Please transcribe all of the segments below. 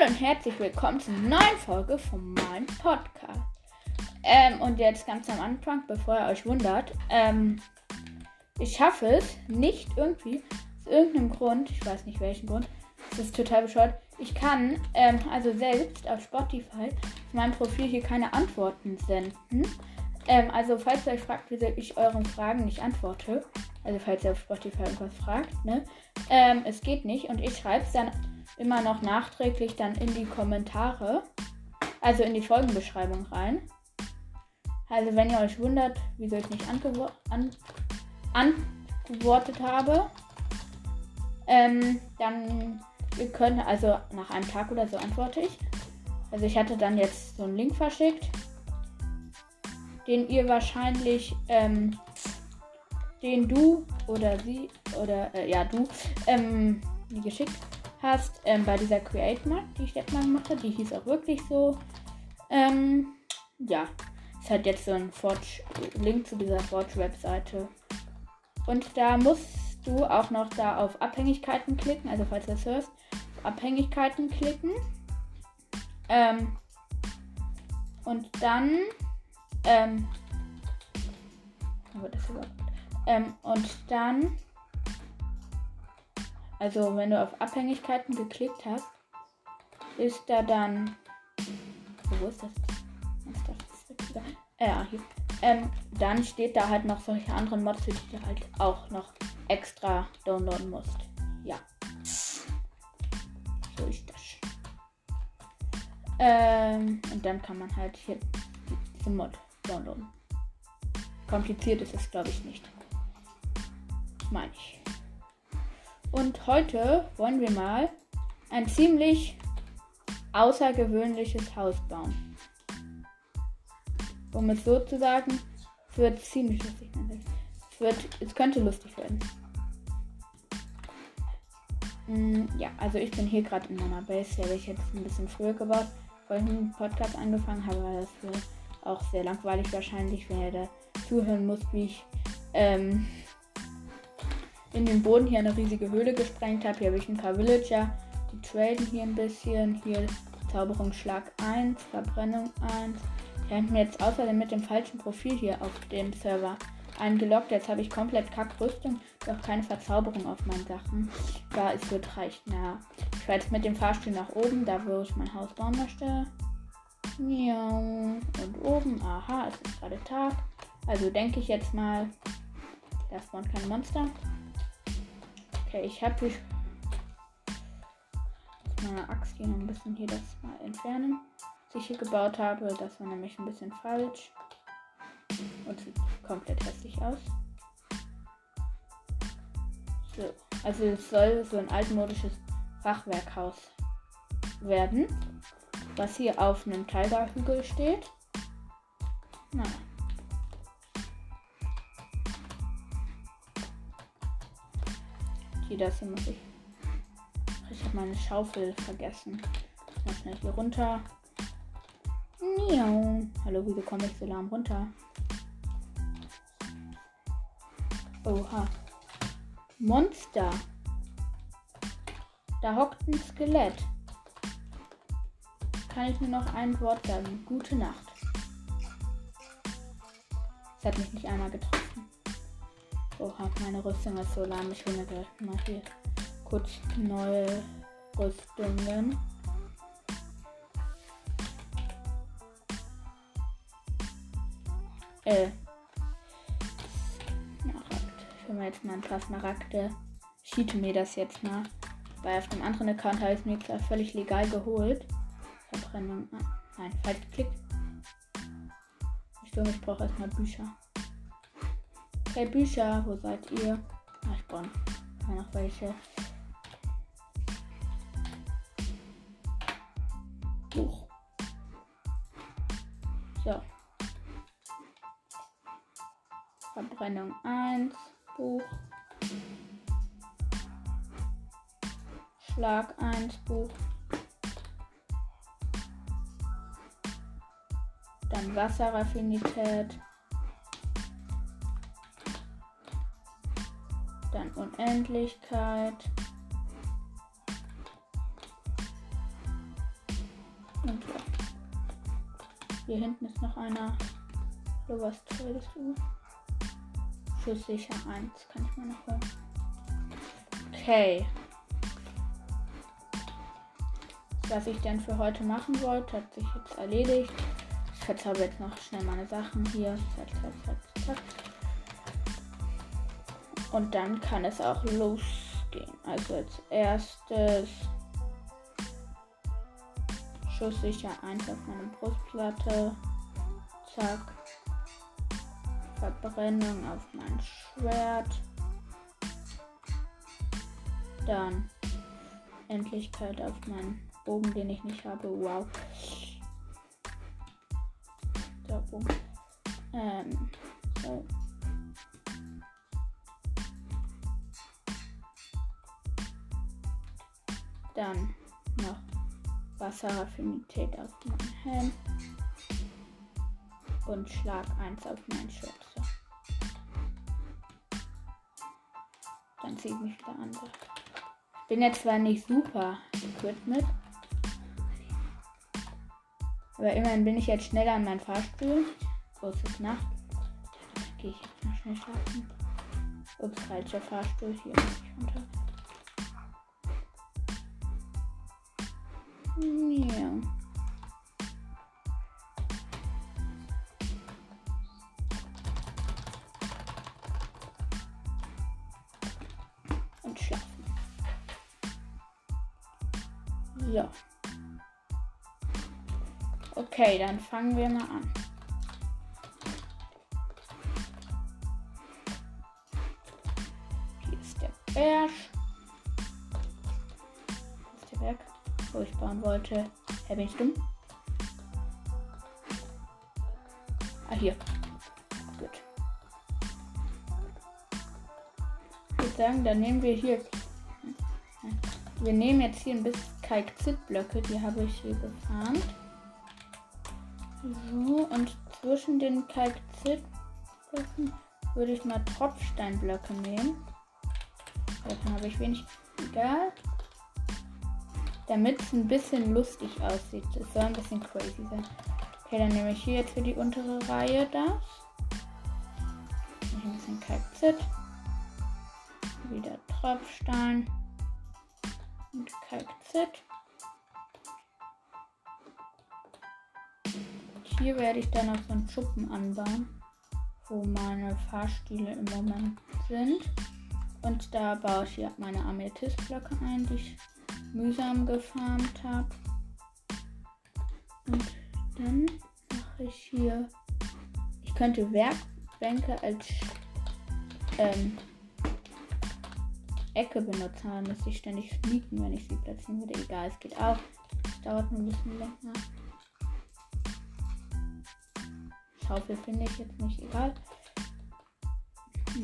Hallo und herzlich willkommen zur neuen Folge von meinem Podcast. Ähm, und jetzt ganz am Anfang, bevor ihr euch wundert, ähm, ich schaffe es nicht irgendwie, aus irgendeinem Grund, ich weiß nicht welchen Grund, das ist total bescheuert, ich kann ähm, also selbst auf Spotify auf meinem Profil hier keine Antworten senden. Ähm, also falls ihr euch fragt, wieso ich euren Fragen nicht antworte, also falls ihr auf Spotify irgendwas fragt, ne, ähm, es geht nicht und ich schreibe es dann immer noch nachträglich dann in die Kommentare, also in die Folgenbeschreibung rein. Also wenn ihr euch wundert, wieso ich nicht antwo an habe, ähm, dann ihr könnt, also nach einem Tag oder so antworte ich. Also ich hatte dann jetzt so einen Link verschickt, den ihr wahrscheinlich, ähm, den du oder sie oder äh, ja du ähm, geschickt hast ähm, bei dieser Create Mark, die ich jetzt mal gemacht habe. Die hieß auch wirklich so. Ähm, ja, es hat jetzt so ein Forge, Link zu dieser Forge-Webseite. Und da musst du auch noch da auf Abhängigkeiten klicken, also falls du das hörst, Abhängigkeiten klicken. Ähm, und dann, ähm, das ähm, und dann also wenn du auf Abhängigkeiten geklickt hast, ist da dann. Wo ist das? ja, hier. Ähm, dann steht da halt noch solche anderen Mods, die du halt auch noch extra downloaden musst. Ja. So ist das. Ähm, und dann kann man halt hier diese Mod downloaden. Kompliziert ist es, glaube ich, nicht. Meine ich. Und heute wollen wir mal ein ziemlich außergewöhnliches Haus bauen. Um es so zu sagen, es wird ziemlich lustig. Es, wird, es könnte lustig werden. Mm, ja, also ich bin hier gerade in meiner Base. Die habe ich jetzt ein bisschen früher gebaut, bevor ich dem Podcast angefangen habe, weil das auch sehr langweilig wahrscheinlich, ihr da zuhören müsst, wie ich ähm, in den Boden hier eine riesige Höhle gesprengt habe. Hier habe ich ein paar Villager. Die traden hier ein bisschen. Hier Zauberungsschlag 1, Verbrennung 1. Ich habe mir jetzt außerdem mit dem falschen Profil hier auf dem Server eingeloggt. Jetzt habe ich komplett Kackrüstung, doch keine Verzauberung auf meinen Sachen. Da es wird reicht. Na, ich fahre jetzt mit dem Fahrstuhl nach oben, da wo ich mein Haus bauen möchte. Ja, und oben, aha, es ist gerade Tag. Also denke ich jetzt mal, da spawnt kein Monster. Okay, ich habe hier meine Axt hier ein bisschen hier das mal entfernen, was ich hier gebaut habe. Das war nämlich ein bisschen falsch. Und sieht komplett hässlich aus. So, also es soll so ein altmodisches Fachwerkhaus werden, was hier auf einem Tigerhügel steht. Naja. Okay, das hier muss ich. Ich habe meine Schaufel vergessen. Mal schnell hier runter. Miau. Hallo, wieso komme ich so lahm runter? Oha. Monster. Da hockt ein Skelett. Kann ich nur noch ein Wort sagen. Gute Nacht. Es hat mich nicht einmal getroffen. Oha, meine Rüstung ist so lahm. Ich will mir gleich mal hier kurz neue Rüstungen. Äh. Ich will mir jetzt mal ein paar Smaragde. Schiete mir das jetzt mal. Weil auf dem anderen Account habe ich es mir zwar völlig legal geholt. Verbrennung. Ah, nein, falsch geklickt. Ich brauche erstmal Bücher. Hey Bücher, wo seid ihr? Ach, ich brauche noch welche. Buch. So. Verbrennung 1, Buch. Schlag 1, Buch. Dann Wasserraffinität. Unendlichkeit. Und. Hier hinten ist noch einer. So was tolles. Für sicher eins kann ich mal noch holen. Okay. Was ich denn für heute machen wollte, hat sich jetzt erledigt. Ich verzauber jetzt noch schnell meine Sachen hier. Zack, zack, zack, zack. Und dann kann es auch losgehen. Also als erstes schusssicher 1 auf meine Brustplatte. Zack. Verbrennung auf mein Schwert. Dann Endlichkeit auf meinen Bogen, den ich nicht habe. Wow. Der Bogen. Ähm, so. Dann noch Wasseraffinität auf meinen Helm und Schlag 1 auf mein Schütze. Dann ziehe ich mich wieder an. Ich bin jetzt zwar nicht super equipped aber immerhin bin ich jetzt schneller an meinem Fahrstuhl. Großes Nacht. Gehe ich jetzt mal schnell schlafen. Ups, falscher Fahrstuhl. Hier muss ich runter. Ja. So. Okay, dann fangen wir mal an. Hier ist der Berg. Wo ich bauen wollte. Hä, bin ich dumm? Ah, hier. Gut. Ich würde sagen, dann nehmen wir hier. Wir nehmen jetzt hier ein bisschen Kalkzitblöcke, die habe ich hier gefarmt. So, und zwischen den Kalkzitblöcken würde ich mal Tropfsteinblöcke nehmen. Davon habe ich wenig. Egal. Damit es ein bisschen lustig aussieht. Es soll ein bisschen crazy sein. Okay, dann nehme ich hier jetzt für die untere Reihe das. Ein bisschen Kalkzit. Wieder Tropfstein und Kalkzit. Hier werde ich dann noch so einen Schuppen anbauen, wo meine Fahrstühle im Moment sind. Und da baue ich hier meine Amethystblöcke ein, die ich mühsam gefarmt habe. Und dann mache ich hier. Ich könnte Werkbänke als ähm, Ecke benutzen, aber müsste ich ständig sneaken, wenn ich sie platzieren würde. Egal, es geht auch. Es dauert nur ein bisschen länger. Schaufel finde ich jetzt nicht egal.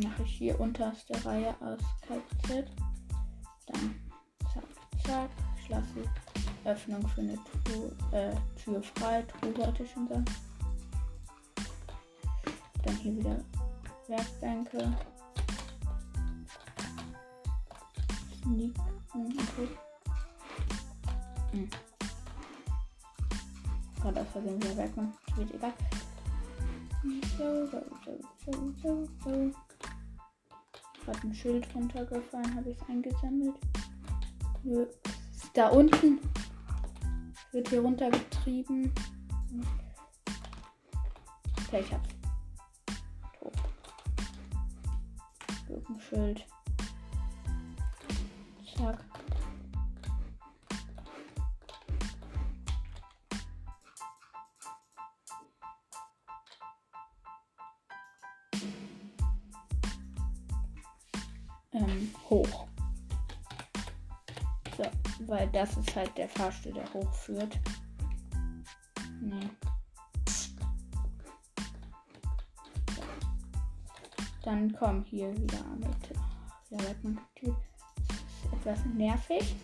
Mache ich hier unterste Reihe aus KZ. Ich lasse Öffnung für eine Tür, äh, Tür frei. Tür wollte ich schon sagen. Dann hier wieder Werkbänke. liegt. Okay. Hm. Gerade aus Versehen wieder wegmachen. Wird egal. So, so, so, so, so, so. Gerade ein Schild runtergefallen, habe ich es eingesammelt. Da unten wird hier runtergetrieben. Okay, ich hab's. Tot. Schild. Tag. Das ist halt der Fahrstuhl, der hochführt. Nee. Dann kommen hier wieder mit. Ja, wird man etwas nervig.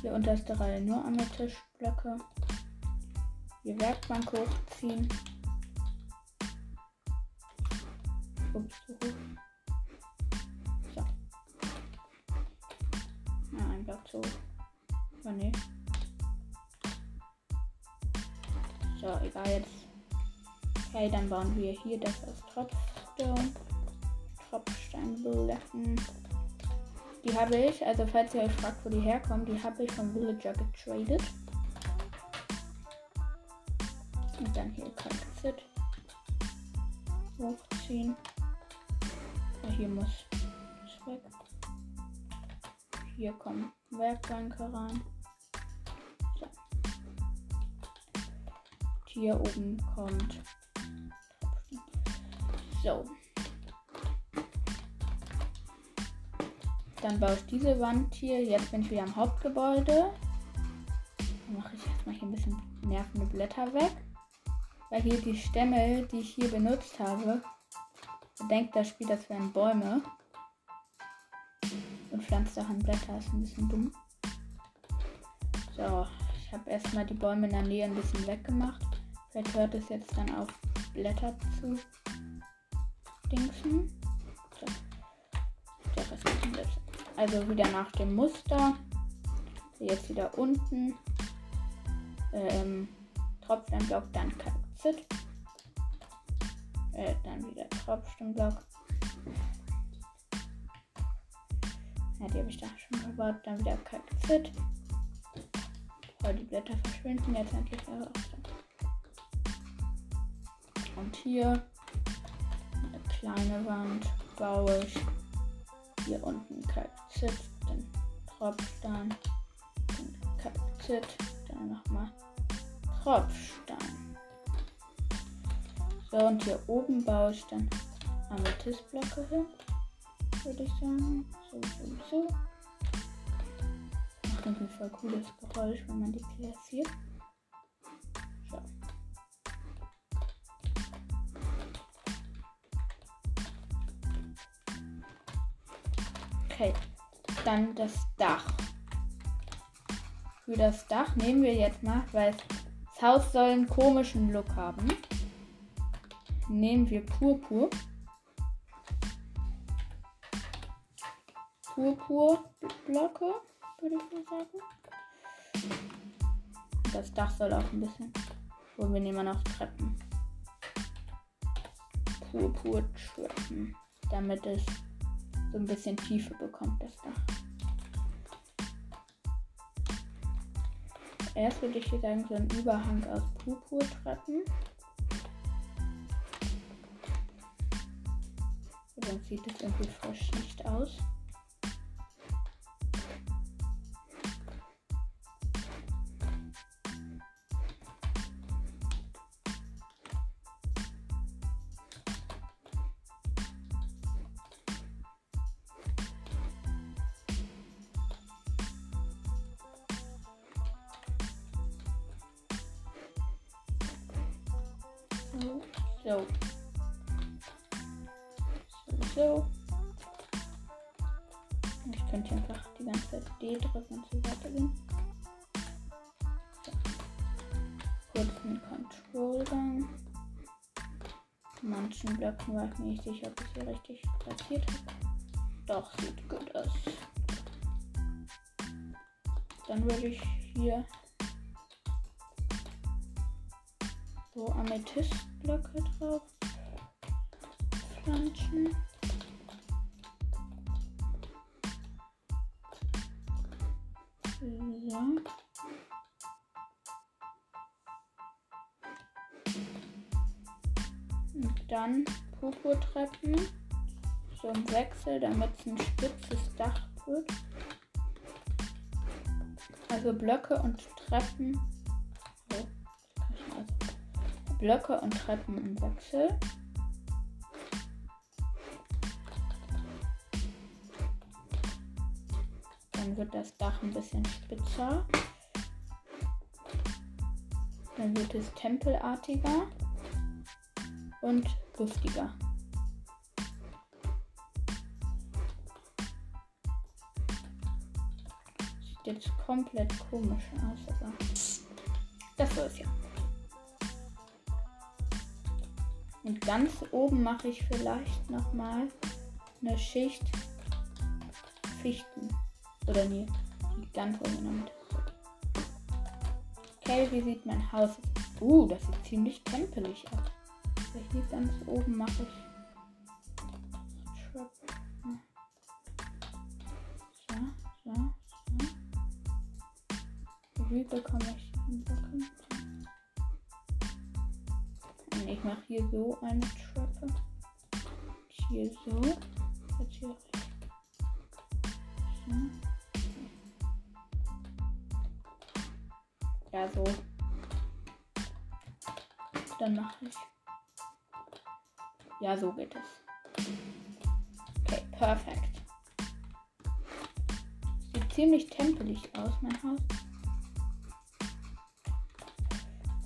Hier unterste Reihe nur Amethystblöcke. Die Werkbank hochziehen. Ups, so hoch. So. Na, ein Block so. Oh ne. So, egal jetzt. Okay, dann bauen wir hier das aus Tropfstone. Tropfsteinblöcken. Die habe ich, also falls ihr euch fragt, wo die herkommen, die habe ich vom Villager getradet. Und dann hier Kalkzit hochziehen. Ja, hier muss es weg. Hier kommen Werkbänke rein. Hier oben kommt. So. Dann baue ich diese Wand hier. Jetzt bin ich wieder am Hauptgebäude. Dann mache ich erstmal hier ein bisschen nervende Blätter weg. Weil hier die Stämme, die ich hier benutzt habe, denkt das Spiel, das wären Bäume. Und pflanzt daran Blätter. Ist ein bisschen dumm. So, ich habe erstmal die Bäume in der Nähe ein bisschen weggemacht. Vielleicht hört es jetzt dann auf, Blätter zu dingsen. Also wieder nach dem Muster. Jetzt wieder unten. Ähm, Tropfsteinblock, dann Kalzit. Äh, dann wieder Tropfsteinblock. Ja, die habe ich da schon gebaut. Dann wieder Kalzit. Oh, die Blätter verschwinden jetzt endlich auch. Und hier eine kleine Wand baue ich hier unten Kalzit, dann Tropfstein, dann Kalzit, dann nochmal Tropfstein. So, und hier oben baue ich dann Amethystblöcke hin, würde ich sagen. So, so, so. Macht irgendwie voll cooles Geräusch, wenn man die platziert. Okay, dann das Dach. Für das Dach nehmen wir jetzt mal, weil das Haus soll einen komischen Look haben. Nehmen wir Purpur. Purpurblöcke, würde ich mal sagen. Das Dach soll auch ein bisschen. Wo wir nehmen noch Treppen. Purpurtreppen. Damit es so ein bisschen Tiefe bekommt, das Dach. Erst würde ich hier sagen, so ein Überhang aus Purpurtreppen. Sonst sieht es irgendwie frisch nicht aus. So. So, so. Ich könnte einfach die ganze Zeit D drücken und so weitergehen. So. Kurzen Control-Gang. Manchen Blöcken war ich mir nicht sicher, ob ich sie richtig platziert habe. Doch, sieht gut aus. Dann würde ich hier so Amethystblöcke drauf pflanzen. So. Und dann Purpurtreppen. So ein Wechsel, damit es ein spitzes Dach wird. Also Blöcke und Treppen Blöcke und Treppen im Wechsel. Dann wird das Dach ein bisschen spitzer. Dann wird es tempelartiger und luftiger. Sieht jetzt komplett komisch aus, aber das soll es ja. Und ganz oben mache ich vielleicht nochmal eine Schicht Fichten. Oder nee, die ganz oben Mitte. Okay, wie sieht mein Haus aus? Uh, das sieht ziemlich tempelig aus. Hier ganz oben mache ich Trap. So, so, so. Wie bekomme ich Ich mache hier so eine Treppe. Hier so. Jetzt hier rechts. So. Ja, so. Dann mache ich. Ja, so geht es. Okay, perfekt. Sieht ziemlich tempelig aus, mein Haus.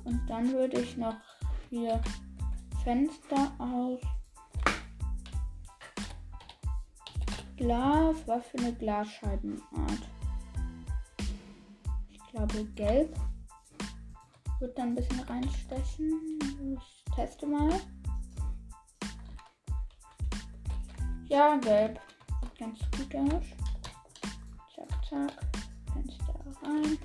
Und dann würde ich noch hier Fenster aus Glas. Was für eine Glasscheibenart? Ich glaube gelb. Wird dann ein bisschen reinstechen. Ich teste mal. Ja, gelb. Sieht ganz gut aus. Zack, zack. Fenster rein.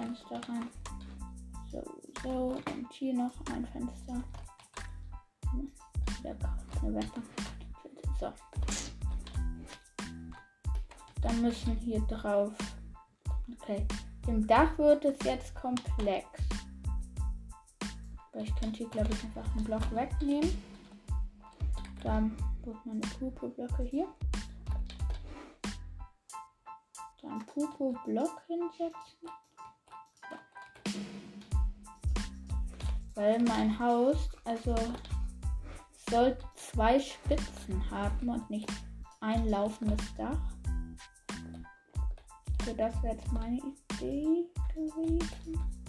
Fenster rein. So, so. Und hier noch ein Fenster. So. Dann müssen hier drauf. Okay. Dem Dach wird es jetzt komplex. Aber ich könnte hier, glaube ich, einfach einen Block wegnehmen. Dann wird meine Pupo-Blöcke hier. Dann Pupo-Block hinsetzen. Weil mein Haus, also soll zwei Spitzen haben und nicht ein laufendes Dach. So, das wäre jetzt meine Idee gewesen.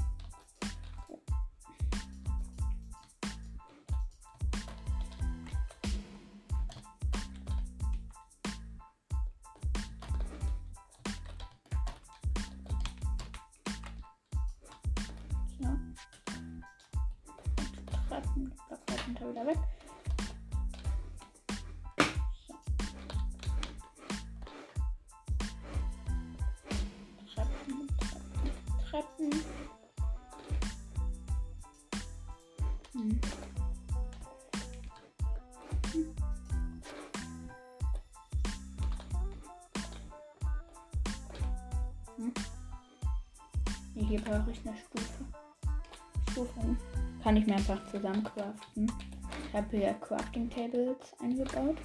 Hm. Hier brauche ich eine Stufe. Stufen kann ich mir einfach zusammen craften. Ich habe hier Crafting Tables eingebaut.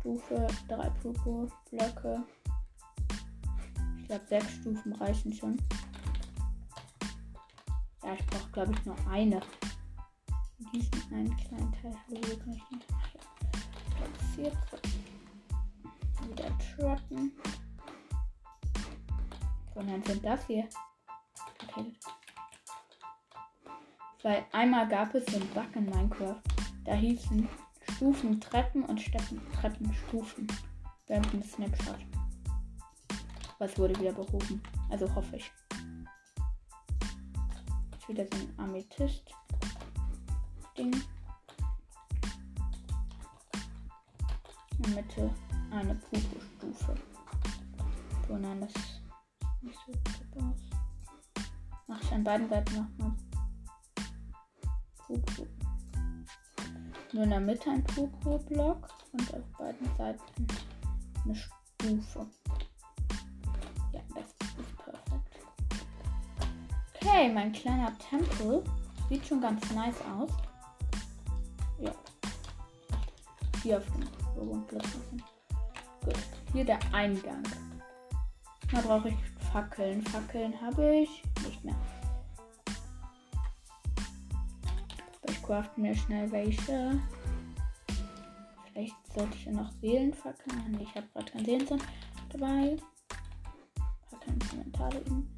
Stufe 3 Popo Blöcke. Ich glaube, sechs Stufen reichen schon. Ja, ich brauche, glaube ich, nur eine. Diesen einen kleinen Teil habe ich nicht. Platziert. Wieder trappen. Und sind das hier. Okay. Weil einmal gab es den Bug in Minecraft. Da hießen Stufen Treppen und Steppen Treppen Stufen. Während dem Snapshot. Was wurde wieder behoben. Also hoffe ich. Jetzt wieder so ein Amethyst-Ding. In der Mitte eine Pupo-Stufe. So, nein, das Mach ich an beiden Seiten nochmal. Nur in der Mitte ein Pupu-Block und auf beiden Seiten eine Stufe. Ja, das ist perfekt. Okay, mein kleiner Tempel sieht schon ganz nice aus. Ja. Hier auf dem Logo-Platz. Gut, hier der Eingang. Da brauche ich Fackeln. Fackeln habe ich nicht mehr. craften mir schnell welche. Vielleicht sollte ich ja noch Seelenfackeln. Nee, ich habe gerade kein Seelen dabei. Fackeln Kommentare eben.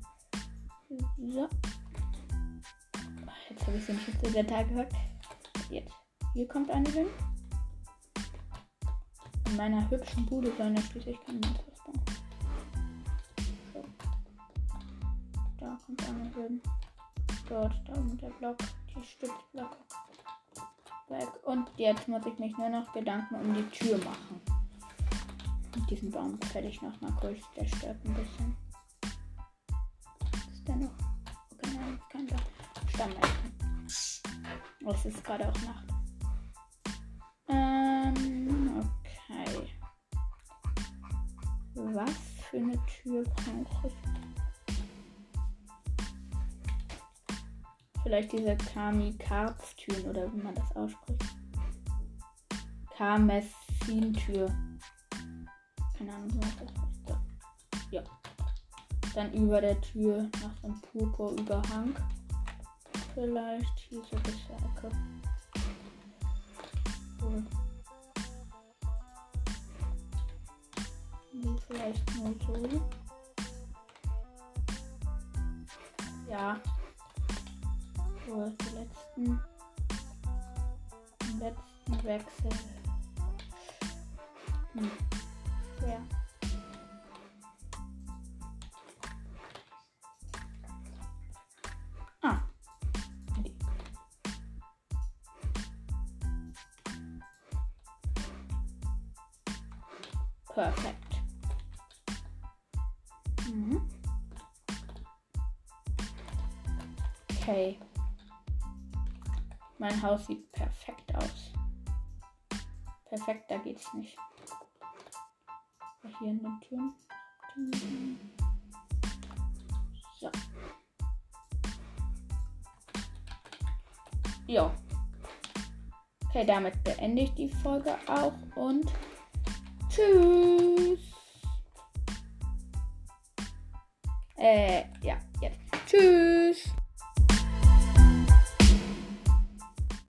So. Jetzt habe ich den Schutz der Tag gehört. Jetzt. Hier kommt eine hin. In meiner hübschen Bude sollen ja schließlich keine Monster Da kommt eine hin. Dort, da oben der Block. Die Stützblöcke. Weg. Und jetzt muss ich mich nur noch Gedanken um die Tür machen. Und diesen Baum fertig noch mal kurz. Der stört ein bisschen. Ist der noch? Nein, kein Stammmelken. Es ist gerade auch Nacht. Ähm, okay. Was für eine Tür brauche ich? Vielleicht diese Kami-Karz-Türen oder wie man das ausspricht. Karmessin-Tür. Keine Ahnung, was das ist. Ja. Dann über der Tür nach einem Purpurüberhang. Vielleicht hier so bis zur Ecke. Cool. Nee, vielleicht nur so. Ja. Die letzten. Letzten Wechsel. Hm. Ja. Ah. Perfekt. Mhm. Okay. Mein Haus sieht perfekt aus. Perfekter geht's nicht. Hier in den Türen. So. Jo. Okay, damit beende ich die Folge auch und tschüss. Äh, ja, jetzt. Tschüss.